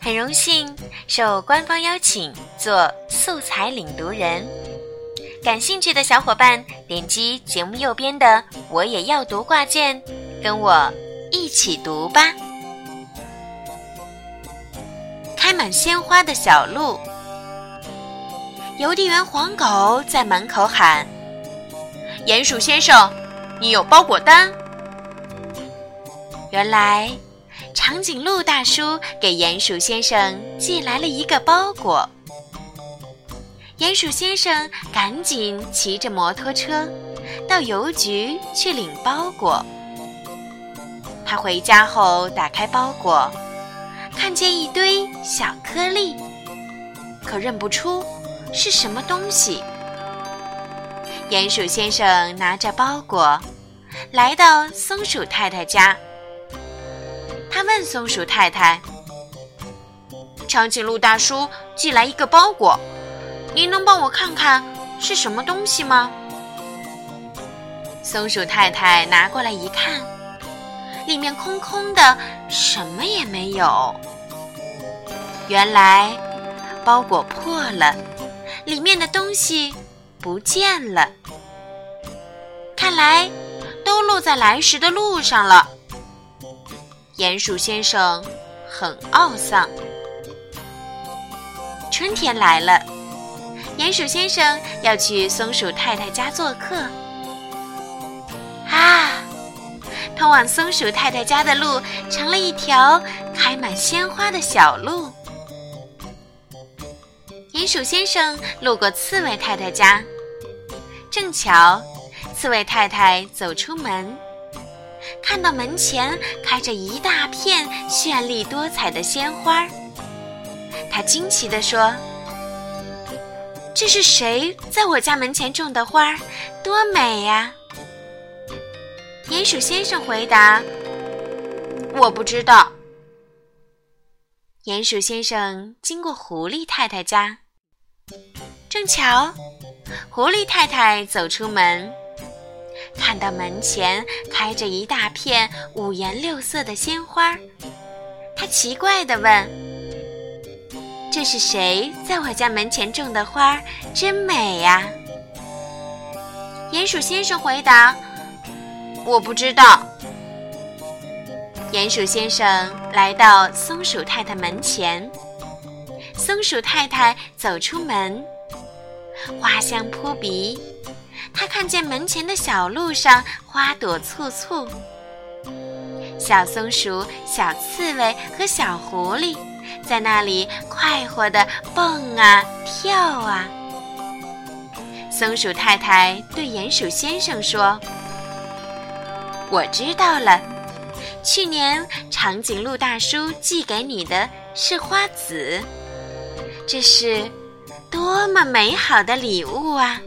很荣幸受官方邀请做素材领读人，感兴趣的小伙伴点击节目右边的“我也要读”挂件，跟我一起读吧。开满鲜花的小路，邮递员黄狗在门口喊：“鼹鼠先生，你有包裹单？”原来。长颈鹿大叔给鼹鼠先生寄来了一个包裹，鼹鼠先生赶紧骑着摩托车到邮局去领包裹。他回家后打开包裹，看见一堆小颗粒，可认不出是什么东西。鼹鼠先生拿着包裹来到松鼠太太家。他问松鼠太太：“长颈鹿大叔寄来一个包裹，您能帮我看看是什么东西吗？”松鼠太太拿过来一看，里面空空的，什么也没有。原来包裹破了，里面的东西不见了。看来都落在来时的路上了。鼹鼠先生很懊丧。春天来了，鼹鼠先生要去松鼠太太家做客。啊，通往松鼠太太家的路成了一条开满鲜花的小路。鼹鼠先生路过刺猬太太家，正巧刺猬太太走出门。看到门前开着一大片绚丽多彩的鲜花，他惊奇地说：“这是谁在我家门前种的花？多美呀！”鼹鼠先生回答：“我不知道。”鼹鼠先生经过狐狸太太家，正巧狐狸太太走出门。看到门前开着一大片五颜六色的鲜花，他奇怪地问：“这是谁在我家门前种的花？真美呀！”鼹鼠先生回答：“我不知道。”鼹鼠先生来到松鼠太太门前，松鼠太太走出门，花香扑鼻。他看见门前的小路上花朵簇簇，小松鼠、小刺猬和小狐狸在那里快活地蹦啊跳啊。松鼠太太对鼹鼠先生说：“我知道了，去年长颈鹿大叔寄给你的是花籽，这是多么美好的礼物啊！”